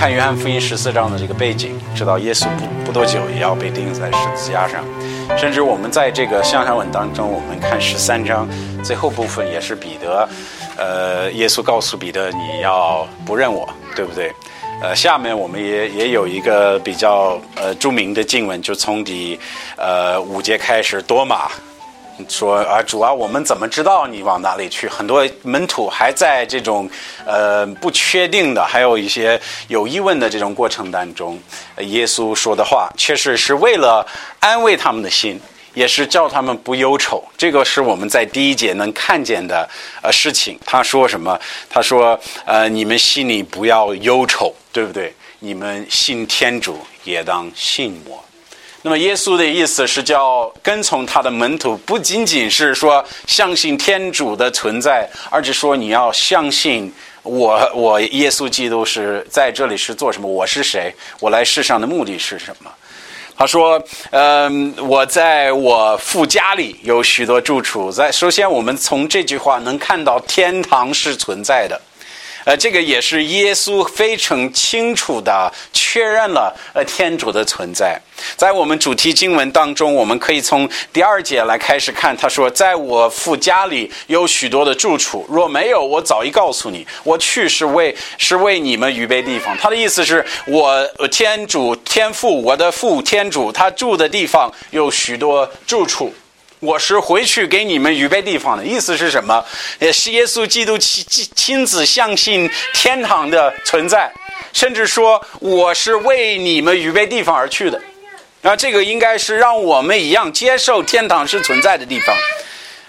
看约翰福音十四章的这个背景，知道耶稣不不多久也要被钉在十字架上。甚至我们在这个向上文当中，我们看十三章最后部分也是彼得，呃，耶稣告诉彼得你要不认我，对不对？呃，下面我们也也有一个比较呃著名的经文，就从第呃五节开始，多马。说啊，主啊，我们怎么知道你往哪里去？很多门徒还在这种呃不确定的，还有一些有疑问的这种过程当中，耶稣说的话确实是为了安慰他们的心，也是叫他们不忧愁。这个是我们在第一节能看见的呃事情。他说什么？他说呃，你们心里不要忧愁，对不对？你们信天主也当信我。那么耶稣的意思是叫跟从他的门徒，不仅仅是说相信天主的存在，而是说你要相信我，我耶稣基督是在这里是做什么？我是谁？我来世上的目的是什么？他说：“嗯，我在我父家里有许多住处。在首先，我们从这句话能看到天堂是存在的。”呃，这个也是耶稣非常清楚的确认了呃天主的存在。在我们主题经文当中，我们可以从第二节来开始看。他说：“在我父家里有许多的住处，若没有，我早已告诉你。我去是为是为你们预备地方。”他的意思是我天主天父，我的父天主，他住的地方有许多住处。我是回去给你们预备地方的，意思是什么？也是耶稣基督亲亲自相信天堂的存在，甚至说我是为你们预备地方而去的。那这个应该是让我们一样接受天堂是存在的地方，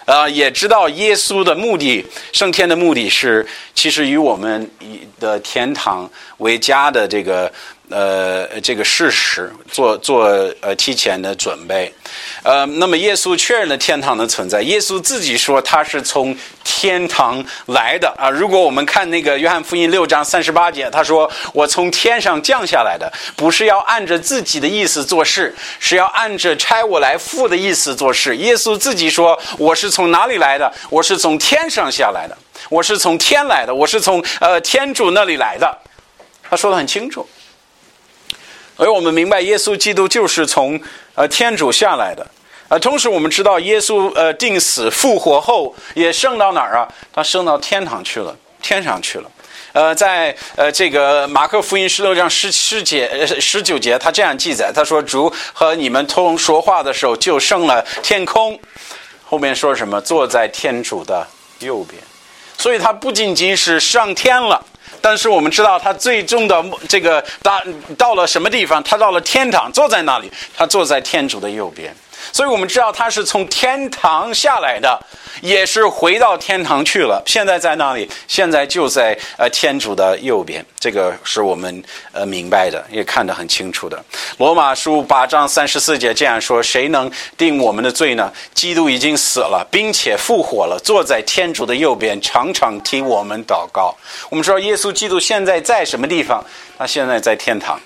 呃，也知道耶稣的目的，升天的目的是其实与我们的天堂为家的这个。呃，这个事实做做呃提前的准备，呃，那么耶稣确认了天堂的存在。耶稣自己说他是从天堂来的啊。如果我们看那个约翰福音六章三十八节，他说我从天上降下来的，不是要按着自己的意思做事，是要按着差我来父的意思做事。耶稣自己说我是从哪里来的？我是从天上下来的，我是从天来的，我是从呃天主那里来的。他说的很清楚。所以我们明白，耶稣基督就是从呃天主下来的，呃，同时我们知道，耶稣呃定死复活后也升到哪儿啊？他升到天堂去了，天上去了。呃，在呃这个马克福音十六章十十节十九节，他这样记载，他说：“主和你们通说话的时候，就升了天空。”后面说什么？坐在天主的右边。所以，他不仅仅是上天了。但是我们知道，他最终的这个到到了什么地方？他到了天堂，坐在那里，他坐在天主的右边。所以我们知道他是从天堂下来的，也是回到天堂去了。现在在哪里？现在就在呃天主的右边。这个是我们呃明白的，也看得很清楚的。罗马书八章三十四节这样说：谁能定我们的罪呢？基督已经死了，并且复活了，坐在天主的右边，常常替我们祷告。我们说耶稣基督现在在什么地方？他现在在天堂，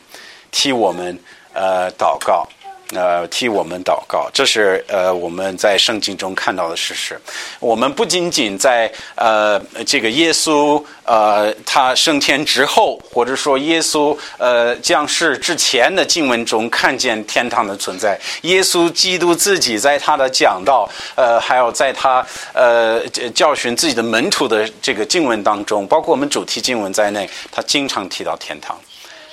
替我们呃祷告。呃，替我们祷告，这是呃我们在圣经中看到的事实。我们不仅仅在呃这个耶稣呃他升天之后，或者说耶稣呃降世之前的经文中看见天堂的存在。耶稣基督自己在他的讲道，呃，还有在他呃教训自己的门徒的这个经文当中，包括我们主题经文在内，他经常提到天堂。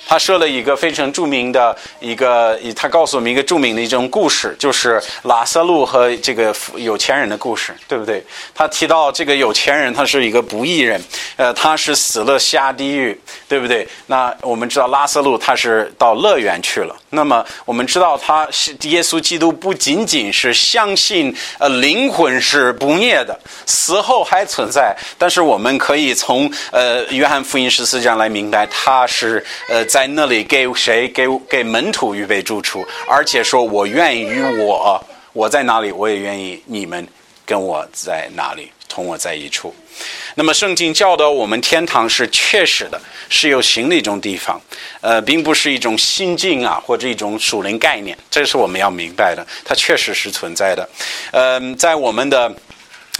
他说了一个非常著名的一个，他告诉我们一个著名的一种故事，就是拉萨路和这个有钱人的故事，对不对？他提到这个有钱人，他是一个不义人，呃，他是死了下地狱，对不对？那我们知道拉萨路他是到乐园去了。那么我们知道，他是耶稣基督不仅仅是相信呃灵魂是不灭的，死后还存在，但是我们可以从呃约翰福音十四章来明白，他是呃。在那里给谁给给门徒预备住处，而且说我愿意与我我在哪里，我也愿意你们跟我在哪里，同我在一处。那么圣经教导我们，天堂是确实的，是有形的一种地方，呃，并不是一种心境啊，或者一种属灵概念，这是我们要明白的，它确实是存在的。嗯，在我们的。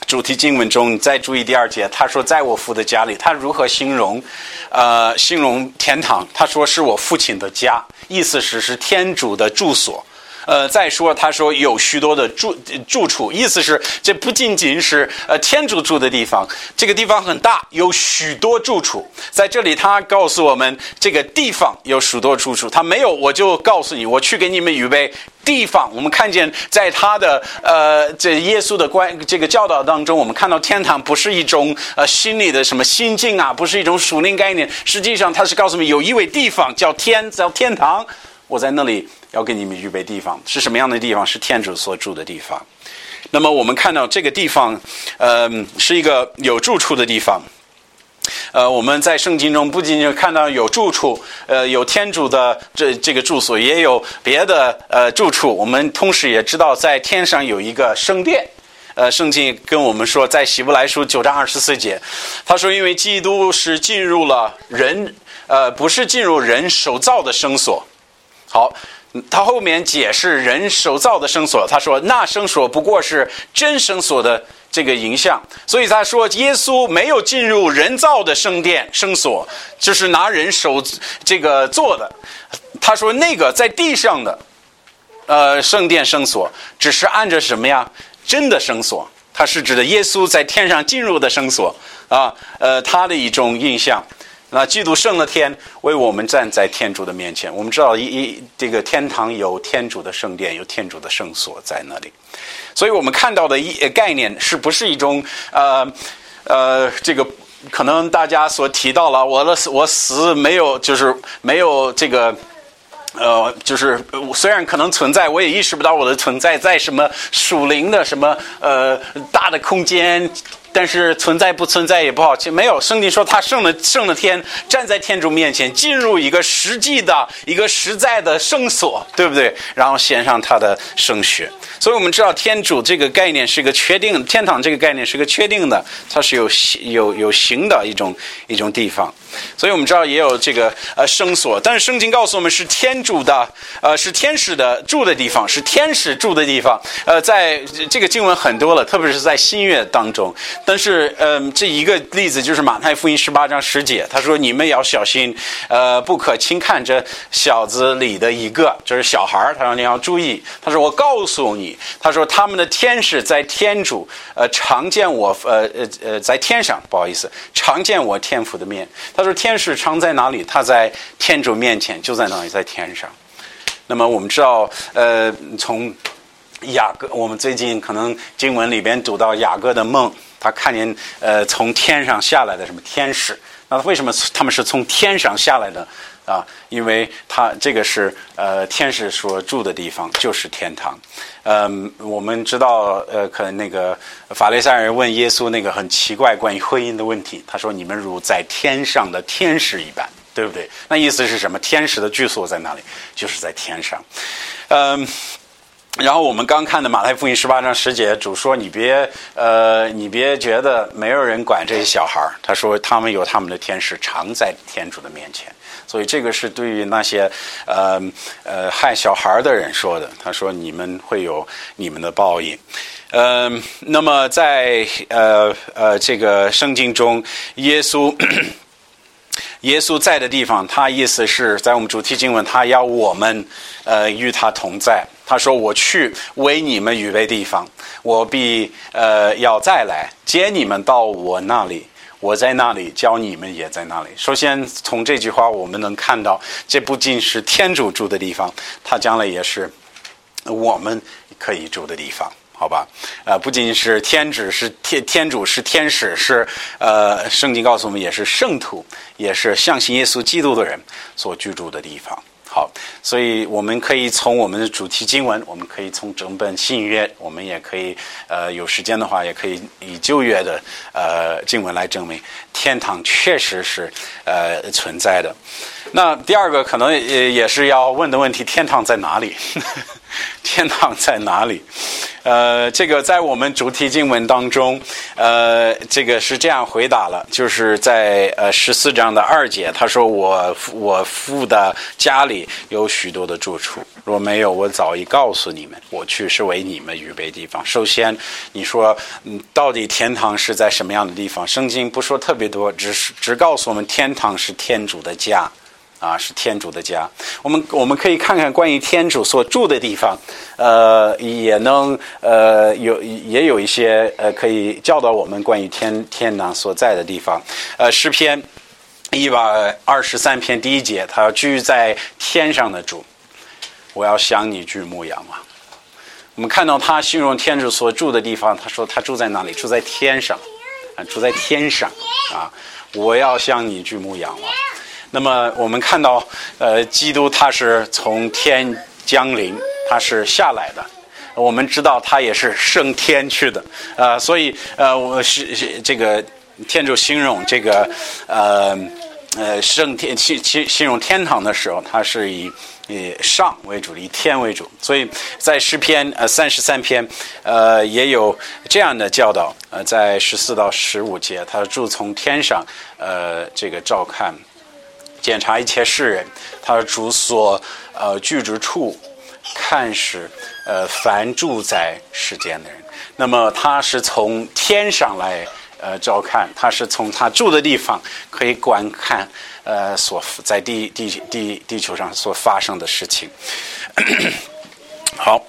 主题经文中，再注意第二节，他说在我父的家里，他如何形容？呃，形容天堂，他说是我父亲的家，意思是是天主的住所。呃，再说他说有许多的住住处，意思是这不仅仅是呃天主住的地方，这个地方很大，有许多住处。在这里，他告诉我们这个地方有许多住处。他没有，我就告诉你，我去给你们预备地方。我们看见在他的呃这耶稣的关这个教导当中，我们看到天堂不是一种呃心理的什么心境啊，不是一种属灵概念。实际上，他是告诉我们有一位地方叫天，叫天堂。我在那里。要给你们预备地方是什么样的地方？是天主所住的地方。那么我们看到这个地方，呃，是一个有住处的地方。呃，我们在圣经中不仅仅看到有住处，呃，有天主的这这个住所，也有别的呃住处。我们同时也知道，在天上有一个圣殿。呃，圣经跟我们说，在希伯来书九章二十四节，他说：“因为基督是进入了人，呃，不是进入人手造的圣所。”好。他后面解释人手造的绳索，他说那绳索不过是真绳索的这个影像，所以他说耶稣没有进入人造的圣殿绳索，就是拿人手这个做的。他说那个在地上的，呃，圣殿绳索只是按着什么呀？真的绳索，它是指的耶稣在天上进入的绳索啊，呃，他的一种印象。那基督圣的天为我们站在天主的面前。我们知道，一一这个天堂有天主的圣殿，有天主的圣所在那里。所以我们看到的一概念，是不是一种呃呃这个可能大家所提到了我的我死没有就是没有这个呃就是虽然可能存在，我也意识不到我的存在在什么属灵的什么呃大的空间。但是存在不存在也不好，其实没有。圣经说他圣了圣了天，站在天主面前，进入一个实际的一个实在的圣所，对不对？然后献上他的圣血。所以我们知道天主这个概念是一个确定，天堂这个概念是个确定的，它是有有有形的一种一种地方。所以我们知道也有这个呃圣所，但是圣经告诉我们是天主的呃是天使的住的地方，是天使住的地方。呃，在这个经文很多了，特别是在新约当中。但是嗯，这一个例子就是马太福音十八章十节，他说你们要小心，呃，不可轻看这小子里的一个，就是小孩儿。他说你要注意。他说我告诉你。他说：“他们的天使在天主，呃，常见我，呃呃呃，在天上，不好意思，常见我天父的面。”他就是：“天使常在哪里？他在天主面前，就在哪里，在天上。”那么我们知道，呃，从雅各，我们最近可能经文里边读到雅各的梦，他看见呃从天上下来的什么天使？那为什么他们是从天上下来的？啊，因为他这个是呃天使所住的地方，就是天堂。嗯，我们知道，呃，可能那个法利赛人问耶稣那个很奇怪关于婚姻的问题，他说：“你们如在天上的天使一般，对不对？”那意思是什么？天使的居所在哪里？就是在天上。嗯。然后我们刚看的马太福音十八章十节，主说：“你别呃，你别觉得没有人管这些小孩儿。”他说：“他们有他们的天使，常在天主的面前。”所以这个是对于那些呃呃害小孩的人说的。他说：“你们会有你们的报应。”嗯，那么在呃呃这个圣经中，耶稣。耶稣在的地方，他意思是在我们主题经文，他要我们，呃，与他同在。他说：“我去为你们预备地方，我必呃要再来接你们到我那里。我在那里，教你们也在那里。”首先，从这句话我们能看到，这不仅是天主住的地方，他将来也是我们可以住的地方。好吧，呃，不仅是天主是天天主是天使是呃，圣经告诉我们也是圣徒，也是相信耶稣基督的人所居住的地方。好，所以我们可以从我们的主题经文，我们可以从整本新约，我们也可以呃有时间的话，也可以以旧约的呃经文来证明天堂确实是呃存在的。那第二个可能也也是要问的问题：天堂在哪里？天堂在哪里？呃，这个在我们主题经文当中，呃，这个是这样回答了，就是在呃十四章的二节，他说我我父的家里有许多的住处，若没有，我早已告诉你们，我去是为你们预备地方。首先，你说，嗯，到底天堂是在什么样的地方？圣经不说特别多，只是只告诉我们，天堂是天主的家。啊，是天主的家。我们我们可以看看关于天主所住的地方，呃，也能呃有也有一些呃可以教导我们关于天天堂所在的地方。呃，诗篇一百二十三篇第一节，他要居在天上的主，我要想你居牧羊嘛。我们看到他形容天主所住的地方，他说他住在哪里？住在天上啊，住在天上啊，我要向你去牧羊嘛。那么我们看到，呃，基督他是从天降临，他是下来的。我们知道他也是升天去的，呃，所以呃，我是这个天主形容这个呃呃升天形形形容天堂的时候，他是以以上为主，以天为主。所以在诗篇呃三十三篇呃也有这样的教导，呃，在十四到十五节，他住从天上呃这个照看。检查一切世人，他的主所呃居住处，看是呃凡住在世间的人。那么他是从天上来呃照看，他是从他住的地方可以观看呃所在地地地地球上所发生的事情。好，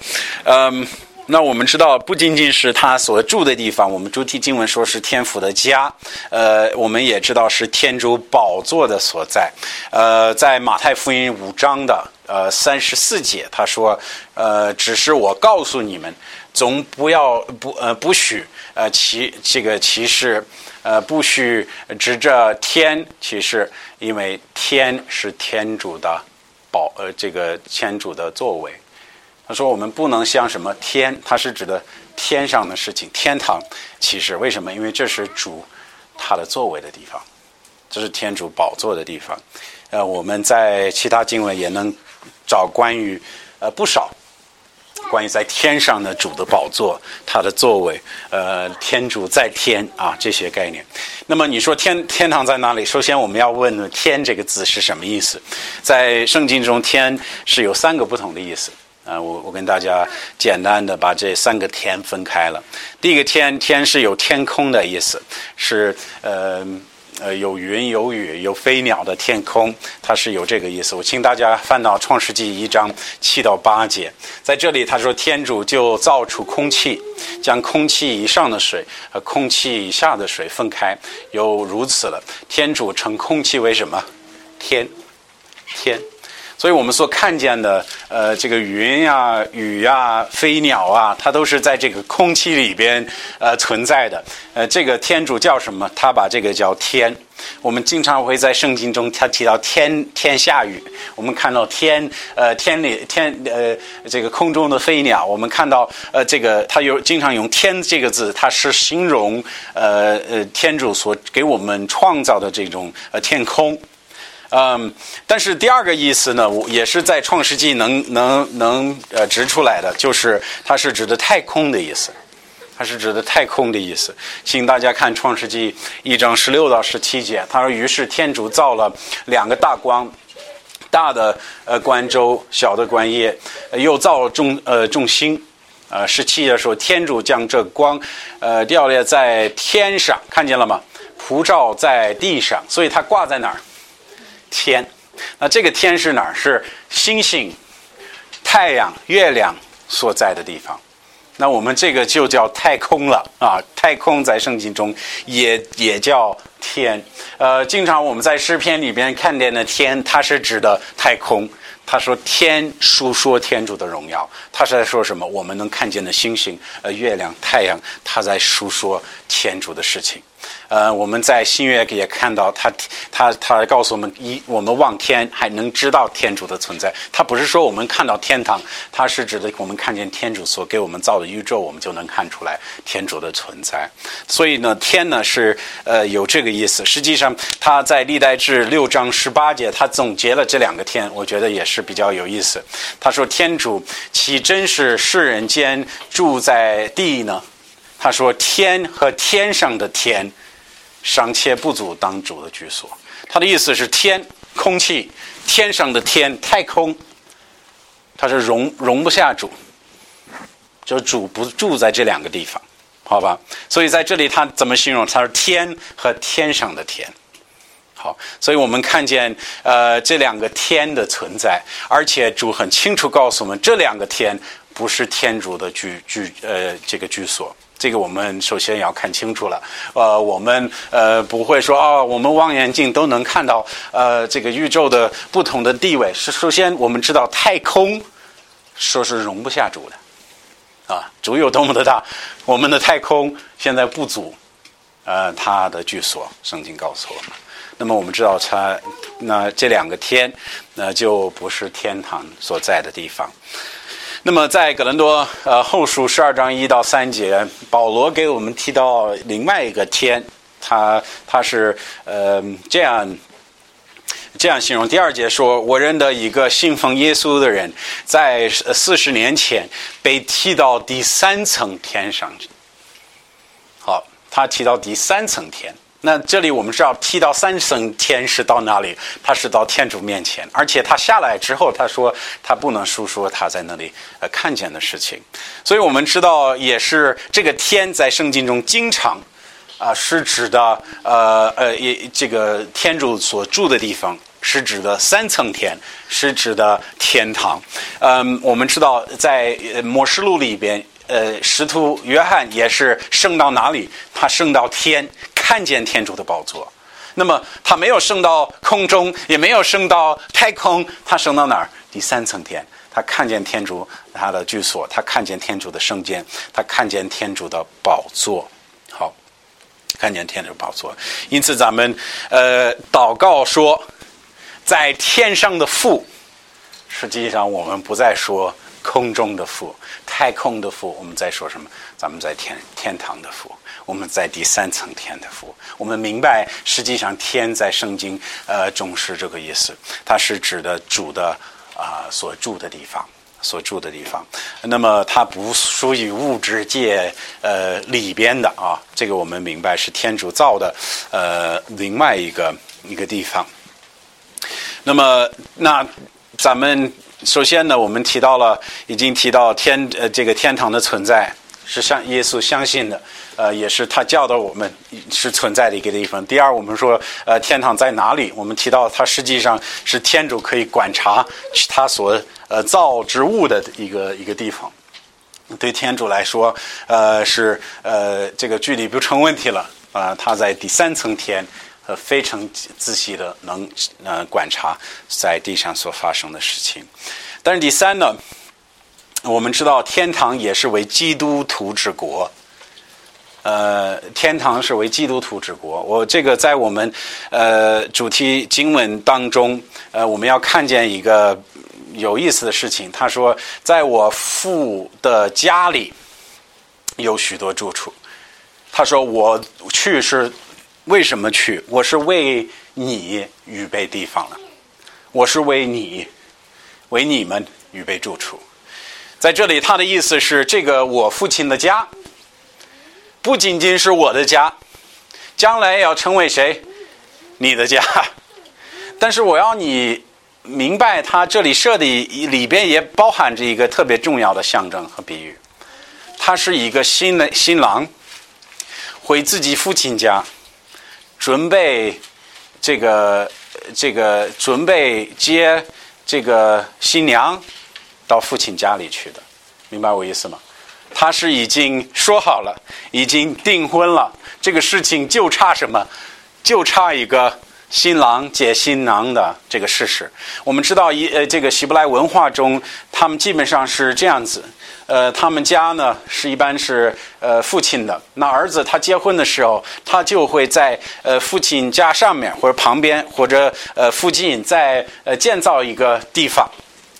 嗯。那我们知道，不仅仅是他所住的地方，我们主体经文说是天府的家，呃，我们也知道是天主宝座的所在。呃，在马太福音五章的呃三十四节，他说，呃，只是我告诉你们，总不要不呃不许呃歧这个歧视，呃不许指着天歧视，因为天是天主的宝呃这个天主的作为。他说：“我们不能像什么天，它是指的天上的事情，天堂。其实为什么？因为这是主他的座位的地方，这是天主宝座的地方。呃，我们在其他经文也能找关于呃不少关于在天上的主的宝座，他的座位，呃，天主在天啊这些概念。那么你说天天堂在哪里？首先我们要问‘天’这个字是什么意思？在圣经中，天是有三个不同的意思。”啊，我我跟大家简单的把这三个天分开了。第一个天，天是有天空的意思，是呃呃有云有雨有飞鸟的天空，它是有这个意思。我请大家翻到创世纪一章七到八节，在这里他说天主就造出空气，将空气以上的水和空气以下的水分开，又如此了。天主称空气为什么？天，天。所以我们所看见的，呃，这个云呀、雨呀、飞鸟啊，它都是在这个空气里边呃存在的。呃，这个天主叫什么？他把这个叫天。我们经常会在圣经中，他提到天天下雨。我们看到天，呃，天里天呃这个空中的飞鸟。我们看到呃这个他有经常用天这个字，它是形容呃呃天主所给我们创造的这种呃天空。嗯，但是第二个意思呢，我也是在《创世纪》能能能呃指出来的，就是它是指的太空的意思，它是指的太空的意思。请大家看《创世纪》一章十六到十七节，他说：“于是天主造了两个大光，大的呃观周，小的观夜，又造了众呃众星。呃，十七节说，天主将这光呃吊列在天上，看见了吗？普照在地上，所以它挂在哪儿？”天，那这个天是哪儿？是星星、太阳、月亮所在的地方。那我们这个就叫太空了啊！太空在圣经中也也叫天。呃，经常我们在诗篇里边看见的天，它是指的太空。他说：“天述说天主的荣耀。”他是在说什么？我们能看见的星星、呃，月亮、太阳，他在述说天主的事情。呃，我们在新约也看到他，他他告诉我们：一，我们望天还能知道天主的存在。他不是说我们看到天堂，他是指的我们看见天主所给我们造的宇宙，我们就能看出来天主的存在。所以呢，天呢是呃有这个意思。实际上，他在历代志六章十八节，他总结了这两个天，我觉得也是比较有意思。他说：“天主岂真是世人间住在地呢？”他说：“天和天上的天。”尚且不足当主的居所，他的意思是天、空气、天上的天、太空，它是容容不下主，就主不住在这两个地方，好吧？所以在这里他怎么形容？他是天和天上的天。好，所以我们看见呃这两个天的存在，而且主很清楚告诉我们，这两个天不是天主的居居呃这个居所。这个我们首先要看清楚了。呃，我们呃不会说哦，我们望远镜都能看到呃这个宇宙的不同的地位。是首先我们知道太空说是容不下主的啊，主有多么的大，我们的太空现在不足呃它的居所。圣经告诉我们。那么我们知道，它那这两个天，那就不是天堂所在的地方。那么在格伦多呃后书十二章一到三节，保罗给我们提到另外一个天，他他是呃这样这样形容。第二节说，我认得一个信奉耶稣的人，在四十年前被提到第三层天上去。好，他提到第三层天。那这里我们知道，提到三层天是到哪里？他是到天主面前，而且他下来之后，他说他不能述说他在那里呃看见的事情。所以我们知道，也是这个天在圣经中经常啊是指的呃呃也这个天主所住的地方，是指的三层天，是指的天堂。嗯，我们知道在《摩示录》里边，呃，使徒约翰也是升到哪里？他升到天。看见天主的宝座，那么他没有升到空中，也没有升到太空，他升到哪儿？第三层天，他看见天主他的居所，他看见天主的圣殿，他看见天主的宝座。好，看见天主宝座。因此，咱们呃祷告说，在天上的父，实际上我们不再说空中的父、太空的父，我们在说什么？咱们在天天堂的父。我们在第三层天的父，我们明白，实际上天在圣经呃中是这个意思，它是指的主的啊所住的地方，所住的地方。那么它不属于物质界呃里边的啊，这个我们明白是天主造的呃另外一个一个地方。那么那咱们首先呢，我们提到了，已经提到天呃这个天堂的存在。是相耶稣相信的，呃，也是他教导我们是存在的一个地方。第二，我们说，呃，天堂在哪里？我们提到它实际上是天主可以观察他所呃造之物的一个一个地方。对天主来说，呃，是呃这个距离不成问题了啊。他在第三层天，呃，非常仔细的能呃观察在地上所发生的事情。但是第三呢？我们知道天堂也是为基督徒之国，呃，天堂是为基督徒之国。我这个在我们呃主题经文当中，呃，我们要看见一个有意思的事情。他说，在我父的家里有许多住处。他说，我去是为什么去？我是为你预备地方了，我是为你为你们预备住处。在这里，他的意思是，这个我父亲的家，不仅仅是我的家，将来要成为谁？你的家。但是我要你明白，他这里设的里边也包含着一个特别重要的象征和比喻。他是一个新的新郎，回自己父亲家，准备这个这个准备接这个新娘。到父亲家里去的，明白我意思吗？他是已经说好了，已经订婚了，这个事情就差什么？就差一个新郎接新郎的这个事实。我们知道，一呃，这个希伯来文化中，他们基本上是这样子。呃，他们家呢是一般是呃父亲的，那儿子他结婚的时候，他就会在呃父亲家上面或者旁边或者呃附近再呃建造一个地方。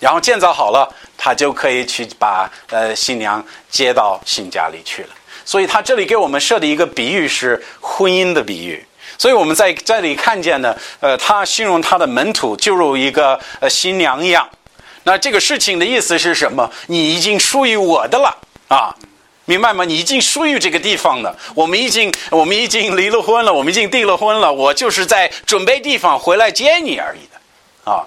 然后建造好了，他就可以去把呃新娘接到新家里去了。所以他这里给我们设的一个比喻是婚姻的比喻。所以我们在这里看见呢，呃，他形容他的门徒就如一个呃新娘一样。那这个事情的意思是什么？你已经属于我的了啊！明白吗？你已经属于这个地方了。我们已经，我们已经离了婚了，我们已经订了婚了。我就是在准备地方回来接你而已的，啊。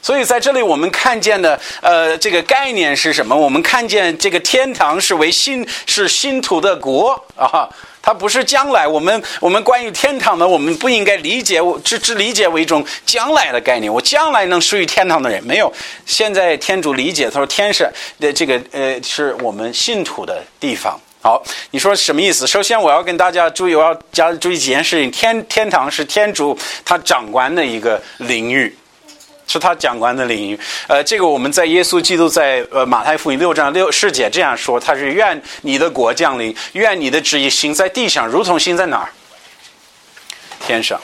所以在这里我们看见的，呃，这个概念是什么？我们看见这个天堂是为新，是新土的国啊。它不是将来，我们我们关于天堂的，我们不应该理解，只只理解为一种将来的概念。我将来能属于天堂的人没有？现在天主理解，他说天上的这个呃是我们信徒的地方。好，你说什么意思？首先我要跟大家注意，我要加注意几件事情。天天堂是天主他掌管的一个领域。是他讲官的领域，呃，这个我们在耶稣基督在呃马太福音六章六世节这样说，他是愿你的国降临，愿你的旨意行在地上，如同行在哪儿？天上。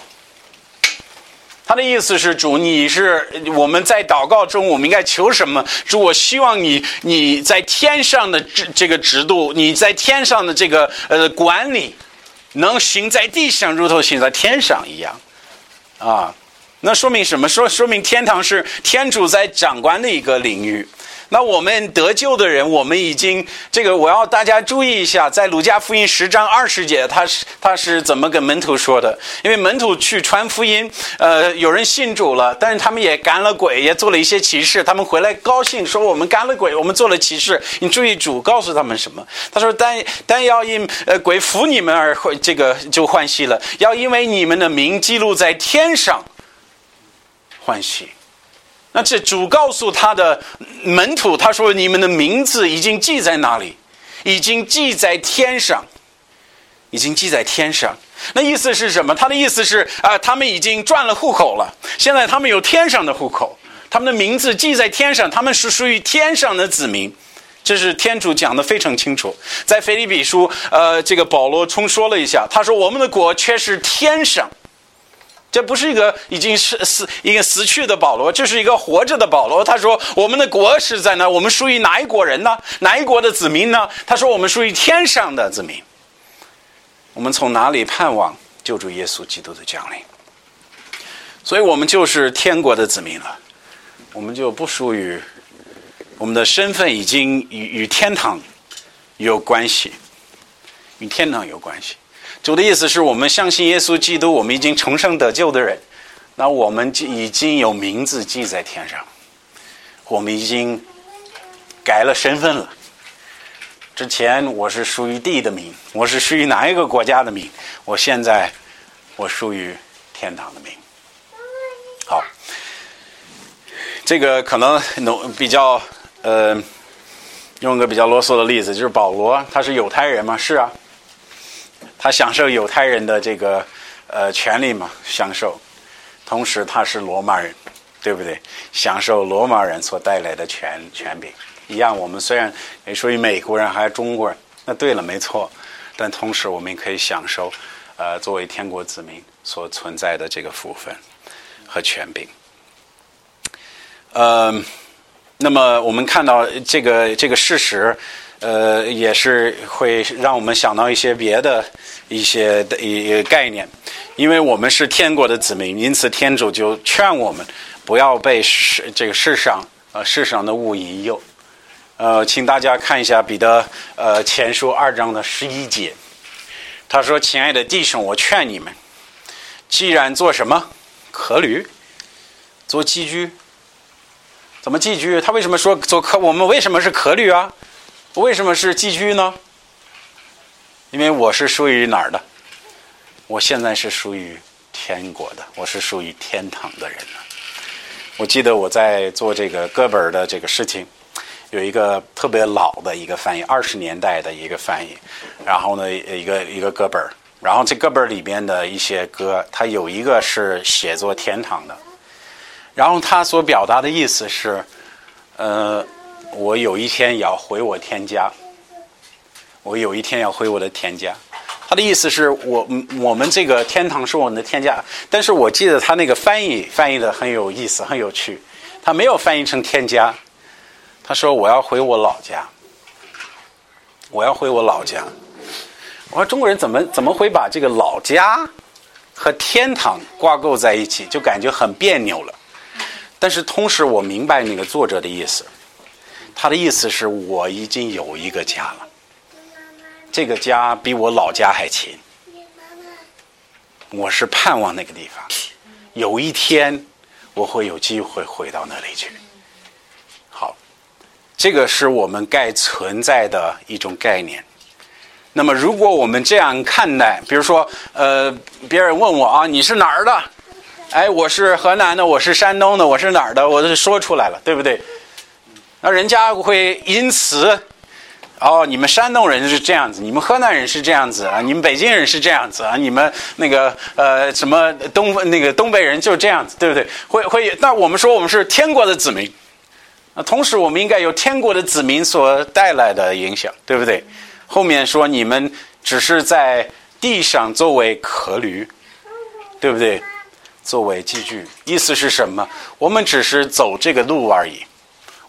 他的意思是主，你是我们在祷告中，我们应该求什么？主，我希望你你在天上的这这个制度，你在天上的这个呃管理，能行在地上，如同行在天上一样，啊。那说明什么？说说明天堂是天主在掌管的一个领域。那我们得救的人，我们已经这个，我要大家注意一下，在鲁加福音十章二十节，他是他是怎么跟门徒说的？因为门徒去传福音，呃，有人信主了，但是他们也赶了鬼，也做了一些奇事。他们回来高兴说：“我们赶了鬼，我们做了奇事。”你注意，主告诉他们什么？他说：“但但要因呃鬼服你们而这个就欢喜了，要因为你们的名记录在天上。”欢喜，那这主告诉他的门徒，他说：“你们的名字已经记在哪里？已经记在天上，已经记在天上。”那意思是什么？他的意思是啊，他们已经转了户口了，现在他们有天上的户口，他们的名字记在天上，他们是属于天上的子民。这是天主讲的非常清楚，在腓立比书，呃，这个保罗重说了一下，他说：“我们的国却是天上。”这不是一个已经是死一个死去的保罗，这是一个活着的保罗。他说：“我们的国是在哪？我们属于哪一国人呢？哪一国的子民呢？”他说：“我们属于天上的子民。我们从哪里盼望救助耶稣基督的降临？所以我们就是天国的子民了。我们就不属于我们的身份已经与与天堂有关系，与天堂有关系。”主的意思是我们相信耶稣基督，我们已经重生得救的人，那我们就已经有名字记在天上，我们已经改了身份了。之前我是属于地的名，我是属于哪一个国家的名？我现在我属于天堂的名。好，这个可能能比较呃，用个比较啰嗦的例子，就是保罗他是犹太人吗？是啊。他享受犹太人的这个呃权利嘛？享受，同时他是罗马人，对不对？享受罗马人所带来的权权柄一样。我们虽然属于美国人还是中国人，那对了，没错。但同时我们也可以享受呃作为天国子民所存在的这个福分和权柄。呃，那么我们看到这个这个事实。呃，也是会让我们想到一些别的一些的一概念，因为我们是天国的子民，因此天主就劝我们不要被世这个世上呃世上的物引诱。呃，请大家看一下彼得呃前书二章的十一节，他说：“亲爱的弟兄，我劝你们，既然做什么可旅，做寄居，怎么寄居？他为什么说做可？我们为什么是可旅啊？”为什么是寄居呢？因为我是属于哪儿的？我现在是属于天国的，我是属于天堂的人了。我记得我在做这个歌本的这个事情，有一个特别老的一个翻译，二十年代的一个翻译，然后呢，一个一个歌本然后这歌本里边的一些歌，它有一个是写作天堂的，然后它所表达的意思是，呃。我有一天要回我天家，我有一天要回我的天家。他的意思是我我们这个天堂是我们的天家，但是我记得他那个翻译翻译的很有意思，很有趣。他没有翻译成天家，他说我要回我老家，我要回我老家。我说中国人怎么怎么会把这个老家和天堂挂钩在一起，就感觉很别扭了。但是同时我明白那个作者的意思。他的意思是我已经有一个家了，这个家比我老家还亲。我是盼望那个地方，有一天我会有机会回到那里去。好，这个是我们该存在的一种概念。那么，如果我们这样看待，比如说，呃，别人问我啊，你是哪儿的？哎，我是河南的，我是山东的，我是哪儿的？我都说出来了，对不对？那人家会因此。哦，你们山东人是这样子，你们河南人是这样子啊，你们北京人是这样子啊，你们那个呃什么东那个东北人就是这样子，对不对？会会，那我们说我们是天国的子民，那同时我们应该有天国的子民所带来的影响，对不对？后面说你们只是在地上作为客旅，对不对？作为寄居，意思是什么？我们只是走这个路而已，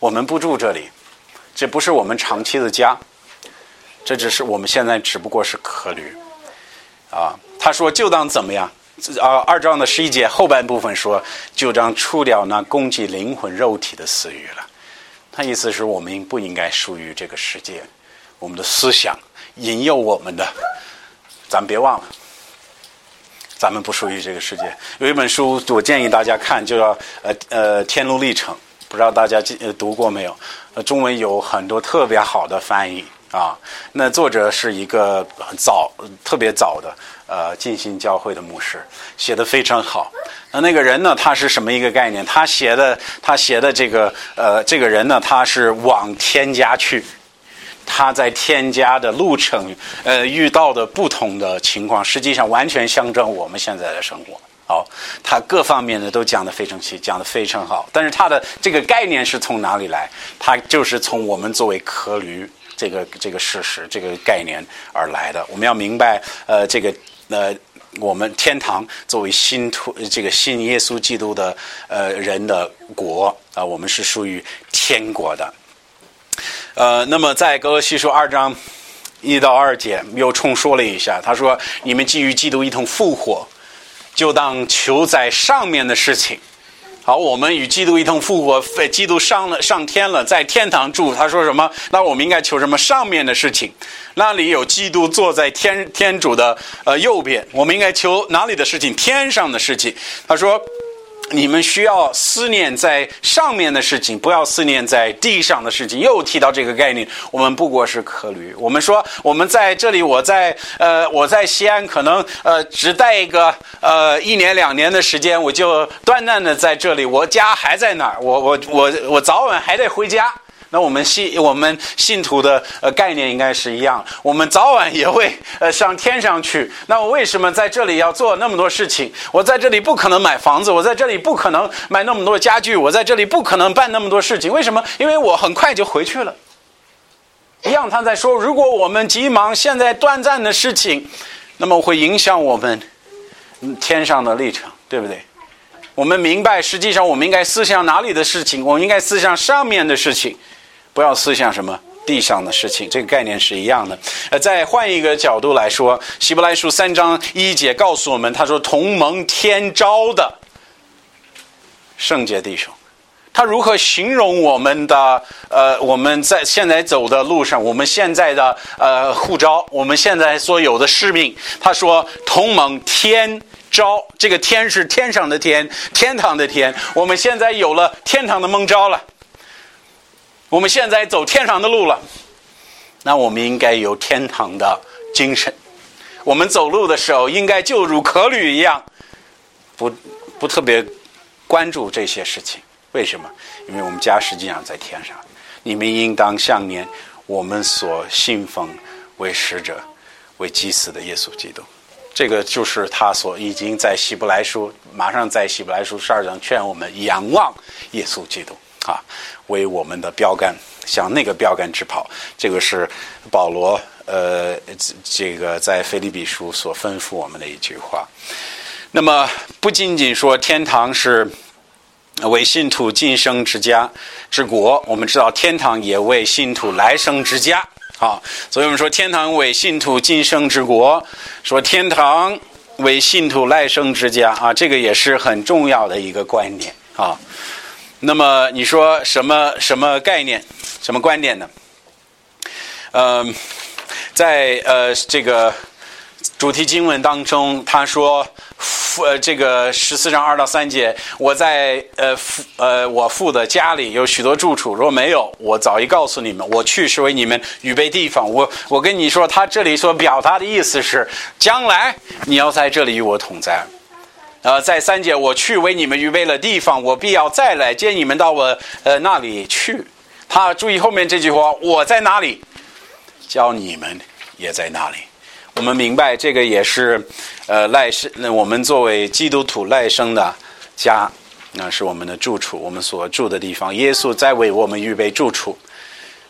我们不住这里。这不是我们长期的家，这只是我们现在只不过是客旅，啊，他说就当怎么样？啊，二章的十一节后半部分说，就当除掉那攻击灵魂肉体的私欲了。他意思是我们不应该属于这个世界，我们的思想引诱我们的，咱别忘了，咱们不属于这个世界。有一本书，我建议大家看，就叫呃呃《天路历程》。不知道大家读过没有？呃，中文有很多特别好的翻译啊。那作者是一个早、特别早的呃进行教会的牧师，写的非常好。那那个人呢，他是什么一个概念？他写的他写的这个呃这个人呢，他是往天家去，他在天家的路程呃遇到的不同的情况，实际上完全象征我们现在的生活。好，他各方面呢都讲得非常细，讲得非常好。但是他的这个概念是从哪里来？他就是从我们作为客旅这个这个事实、这个概念而来的。我们要明白，呃，这个呃，我们天堂作为新徒，这个信耶稣基督的呃人的国啊，我们是属于天国的。呃，那么在格罗西书二章一到二节又重说了一下，他说：“你们基于基督一同复活。”就当求在上面的事情。好，我们与基督一同复活，基督上了上天了，在天堂住。他说什么？那我们应该求什么？上面的事情，那里有基督坐在天天主的呃右边。我们应该求哪里的事情？天上的事情。他说。你们需要思念在上面的事情，不要思念在地上的事情。又提到这个概念，我们不过是客旅。我们说，我们在这里，我在呃，我在西安，可能呃，只待一个呃一年两年的时间，我就短暂的在这里。我家还在那儿，我我我我早晚还得回家。那我们信我们信徒的呃概念应该是一样，我们早晚也会呃上天上去。那我为什么在这里要做那么多事情？我在这里不可能买房子，我在这里不可能买那么多家具，我在这里不可能办那么多事情。为什么？因为我很快就回去了。一样，他在说，如果我们急忙现在短暂的事情，那么会影响我们天上的历程，对不对？我们明白，实际上我们应该思想哪里的事情？我们应该思想上面的事情。不要思想什么地上的事情，这个概念是一样的。呃，再换一个角度来说，《希伯来书》三章一节告诉我们，他说：“同盟天朝的圣洁弟兄，他如何形容我们的？呃，我们在现在走的路上，我们现在的呃护照，我们现在所有的使命。他说：同盟天招，这个天是天上的天，天堂的天。我们现在有了天堂的蒙招了。”我们现在走天堂的路了，那我们应该有天堂的精神。我们走路的时候，应该就如可旅一样，不不特别关注这些事情。为什么？因为我们家实际上在天上。你们应当想念我们所信奉为使者、为祭司的耶稣基督。这个就是他所已经在希伯来书，马上在希伯来书十二章劝我们仰望耶稣基督。啊，为我们的标杆向那个标杆直跑，这个是保罗呃，这个在腓立比书所吩咐我们的一句话。那么不仅仅说天堂是为信徒今生之家之国，我们知道天堂也为信徒来生之家啊。所以我们说天堂为信徒今生之国，说天堂为信徒来生之家啊，这个也是很重要的一个观念啊。那么你说什么什么概念，什么观点呢？嗯，在呃这个主题经文当中，他说。父呃，这个十四章二到三节，我在呃父呃我父的家里有许多住处，若没有，我早已告诉你们，我去是为你们预备地方。我我跟你说，他这里所表达的意思是，将来你要在这里与我同在。呃，在三节，我去为你们预备了地方，我必要再来接你们到我呃那里去。他注意后面这句话，我在哪里，叫你们也在那里。我们明白，这个也是，呃，赖生。那我们作为基督徒赖生的家，那是我们的住处，我们所住的地方。耶稣在为我们预备住处，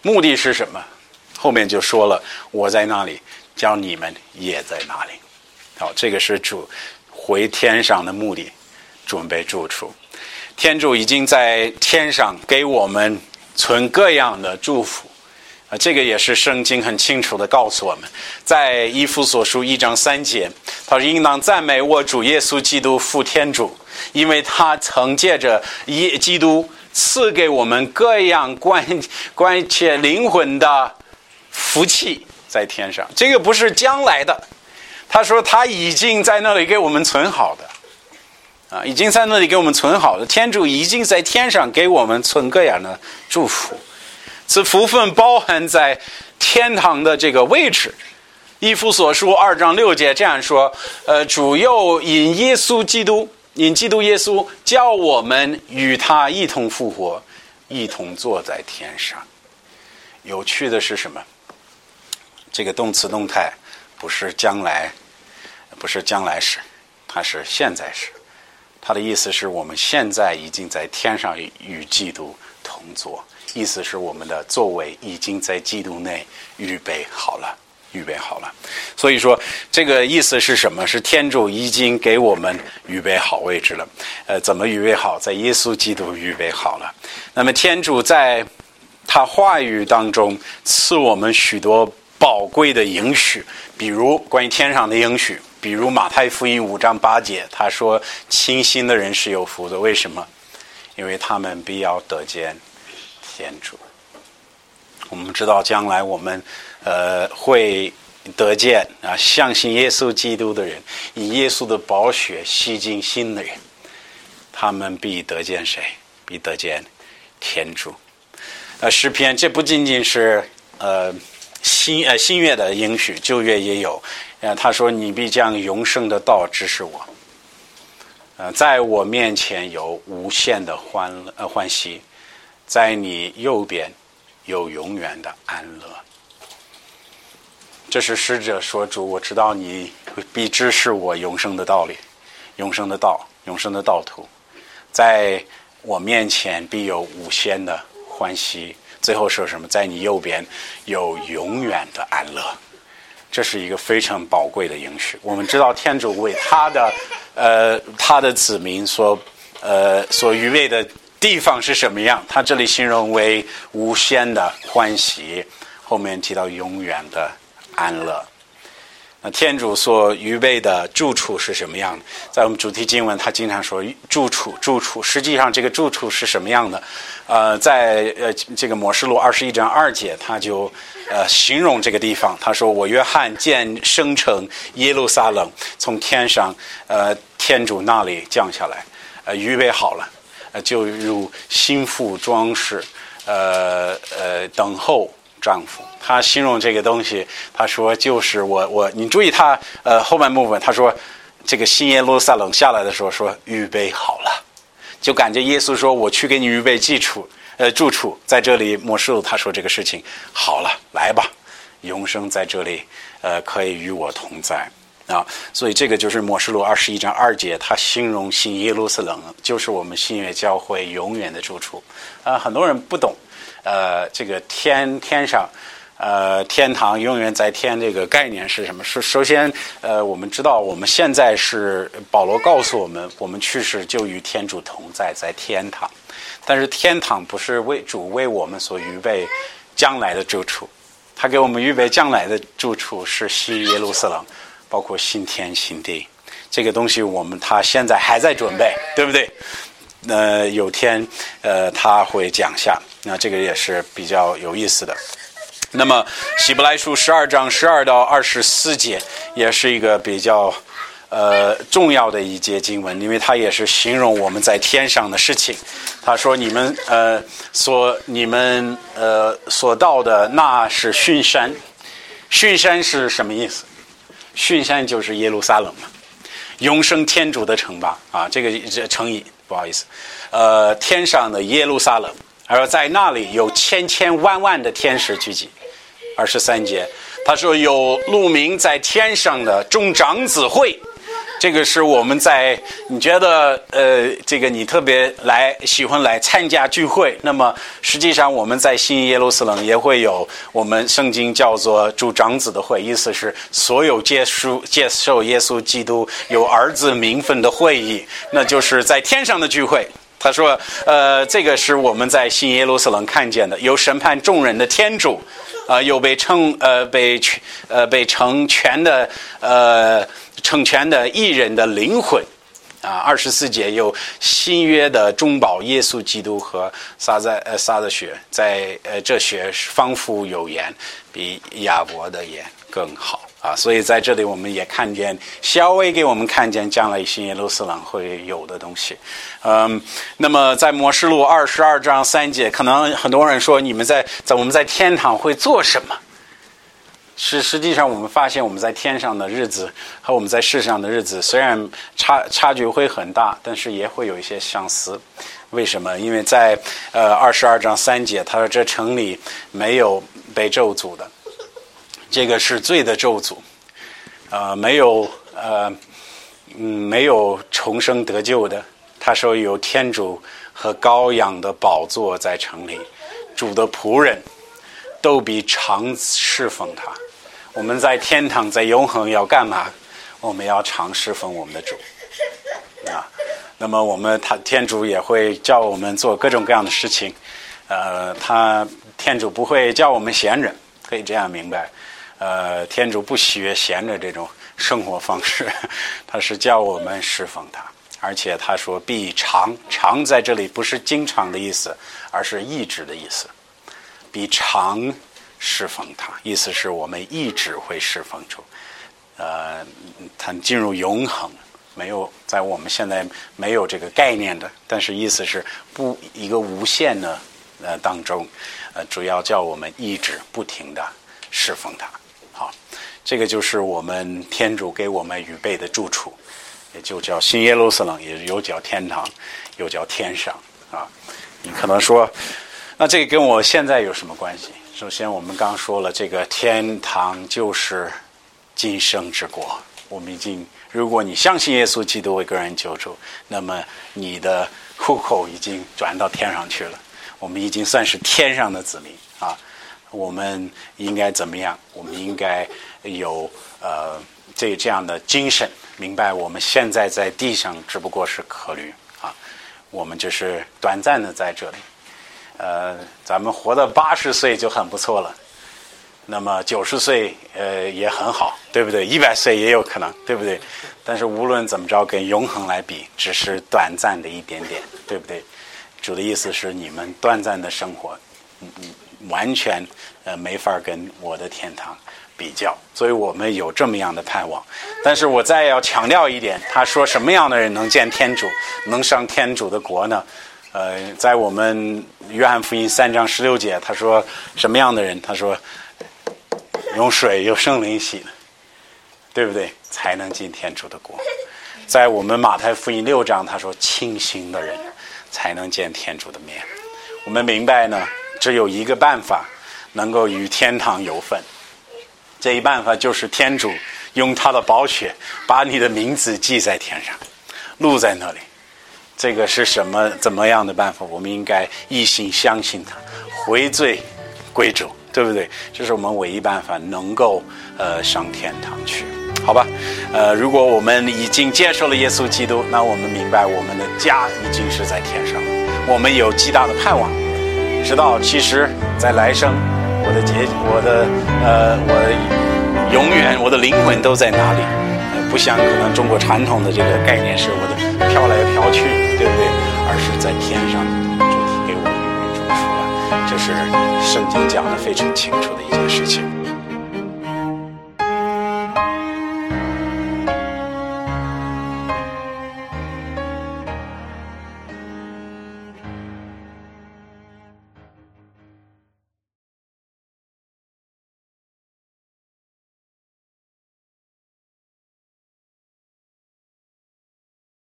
目的是什么？后面就说了，我在那里，叫你们也在那里。好，这个是主回天上的目的，准备住处。天主已经在天上给我们存各样的祝福。啊，这个也是圣经很清楚的告诉我们，在以弗所书一章三节，他说：“应当赞美我主耶稣基督父天主，因为他曾借着耶基督赐给我们各样关关切灵魂的福气在天上。这个不是将来的，他说他已经在那里给我们存好的，啊，已经在那里给我们存好的。天主已经在天上给我们存各样的祝福。”此福分包含在天堂的这个位置，《一夫所书》二章六节这样说：“呃，主又引耶稣基督，引基督耶稣，叫我们与他一同复活，一同坐在天上。”有趣的是什么？这个动词动态不是将来，不是将来时，它是现在时。它的意思是我们现在已经在天上与基督同坐。意思是我们的座位已经在基督内预备好了，预备好了。所以说，这个意思是什么？是天主已经给我们预备好位置了。呃，怎么预备好？在耶稣基督预备好了。那么，天主在他话语当中赐我们许多宝贵的应许，比如关于天上的应许，比如马太福音五章八节，他说：“清心的人是有福的。”为什么？因为他们必要得见。天主，我们知道将来我们呃会得见啊，相信耶稣基督的人，以耶稣的宝血洗净心的人，他们必得见谁？必得见天主。呃，诗篇这不仅仅是呃新呃新月的应许，旧月也有。呃，他说：“你必将永生的道指示我。”呃，在我面前有无限的欢乐呃欢喜。在你右边有永远的安乐。这是使者说：“主，我知道你必知是我永生的道理，永生的道，永生的道途，在我面前必有无限的欢喜。”最后说什么？在你右边有永远的安乐。这是一个非常宝贵的应许。我们知道天主为他的呃他的子民所呃所预备的。地方是什么样？他这里形容为无限的欢喜，后面提到永远的安乐。天主所预备的住处是什么样的？在我们主题经文，他经常说住处，住处。实际上，这个住处是什么样的？呃，在呃这个《摩示录》二十一章二节，他就呃形容这个地方。他说：“我约翰见生成耶路撒冷从天上，呃，天主那里降下来，呃，预备好了。”呃就如心腹装饰，呃呃，等候丈夫。他形容这个东西，他说就是我我，你注意他呃后半部分，他说这个新耶路撒冷下来的时候说预备好了，就感觉耶稣说我去给你预备基础呃住处在这里。末世他说这个事情好了，来吧，永生在这里，呃，可以与我同在。啊，所以这个就是《末世录》二十一章二节，他形容新耶路撒冷就是我们新约教会永远的住处。啊，很多人不懂，呃，这个天天上，呃，天堂永远在天这个概念是什么？是首先，呃，我们知道我们现在是保罗告诉我们，我们去世就与天主同在在天堂，但是天堂不是为主为我们所预备将来的住处，他给我们预备将来的住处是新耶路撒冷。包括新天新地，这个东西我们他现在还在准备，对不对？呃，有天呃他会讲下，那这个也是比较有意思的。那么希伯来书十二章十二到二十四节，也是一个比较呃重要的一节经文，因为它也是形容我们在天上的事情。他说：“你们呃所你们呃所到的那是巽山，巽山是什么意思？巽山就是耶路撒冷嘛，永生天主的城吧？啊，这个这成语不好意思，呃，天上的耶路撒冷，而在那里有千千万万的天使聚集。”二十三节，他说有路名在天上的众长子会，这个是我们在你觉得呃，这个你特别来喜欢来参加聚会，那么实际上我们在新耶路撒冷也会有我们圣经叫做主长子的会，意思是所有接受接受耶稣基督有儿子名分的会议，那就是在天上的聚会。他说，呃，这个是我们在新耶路撒冷看见的，有审判众人的天主。啊，又被称呃被全呃被成全的呃成全的艺人的灵魂啊，二十四节有新约的中保耶稣基督和撒在呃撒的血，在呃这血仿佛有盐，比亚伯的盐更好。啊，所以在这里我们也看见，稍微给我们看见将来新耶路撒冷会有的东西。嗯，那么在摩示录二十二章三节，可能很多人说你们在在我们在天堂会做什么？是实际上我们发现我们在天上的日子和我们在世上的日子虽然差差距会很大，但是也会有一些相似。为什么？因为在呃二十二章三节，他说这城里没有被咒诅的。这个是罪的咒诅，呃，没有呃，嗯，没有重生得救的。他说有天主和羔羊的宝座在城里，主的仆人都比常侍奉他。我们在天堂在永恒要干嘛？我们要常侍奉我们的主啊。那么我们他天主也会叫我们做各种各样的事情，呃，他天主不会叫我们闲着，可以这样明白。呃，天主不喜悦闲着这种生活方式，他是叫我们侍奉他，而且他说必常常在这里不是经常的意思，而是一直的意思，必常侍奉他，意思是我们一直会侍奉主。呃，他进入永恒，没有在我们现在没有这个概念的，但是意思是不一个无限的呃当中，呃，主要叫我们一直不停的侍奉他。这个就是我们天主给我们预备的住处，也就叫新耶路撒冷，也有叫天堂，又叫天上啊。你可能说，那这个跟我现在有什么关系？首先，我们刚说了，这个天堂就是今生之国。我们已经，如果你相信耶稣基督为个人救主，那么你的户口已经转到天上去了。我们已经算是天上的子民啊。我们应该怎么样？我们应该有呃这这样的精神，明白我们现在在地上只不过是客旅啊，我们就是短暂的在这里。呃，咱们活到八十岁就很不错了，那么九十岁呃也很好，对不对？一百岁也有可能，对不对？但是无论怎么着，跟永恒来比，只是短暂的一点点，对不对？主的意思是，你们短暂的生活，嗯嗯。完全呃没法跟我的天堂比较，所以我们有这么样的盼望。但是我再要强调一点，他说什么样的人能见天主，能上天主的国呢？呃，在我们约翰福音三章十六节，他说什么样的人？他说用水有圣灵洗，对不对？才能进天主的国。在我们马太福音六章，他说清醒的人才能见天主的面。我们明白呢。只有一个办法能够与天堂有份，这一办法就是天主用他的宝血把你的名字记在天上，录在那里。这个是什么怎么样的办法？我们应该一心相信他，回罪归主，对不对？这是我们唯一办法能够呃上天堂去，好吧？呃，如果我们已经接受了耶稣基督，那我们明白我们的家已经是在天上了，我们有极大的盼望。知道，其实，在来生，的结，我的，呃，我永远，我的灵魂都在哪里？不像可能中国传统的这个概念是我的飘来飘去，对不对？而是在天上，主题给我预备住处了。这是圣经讲的非常清楚的一件事情。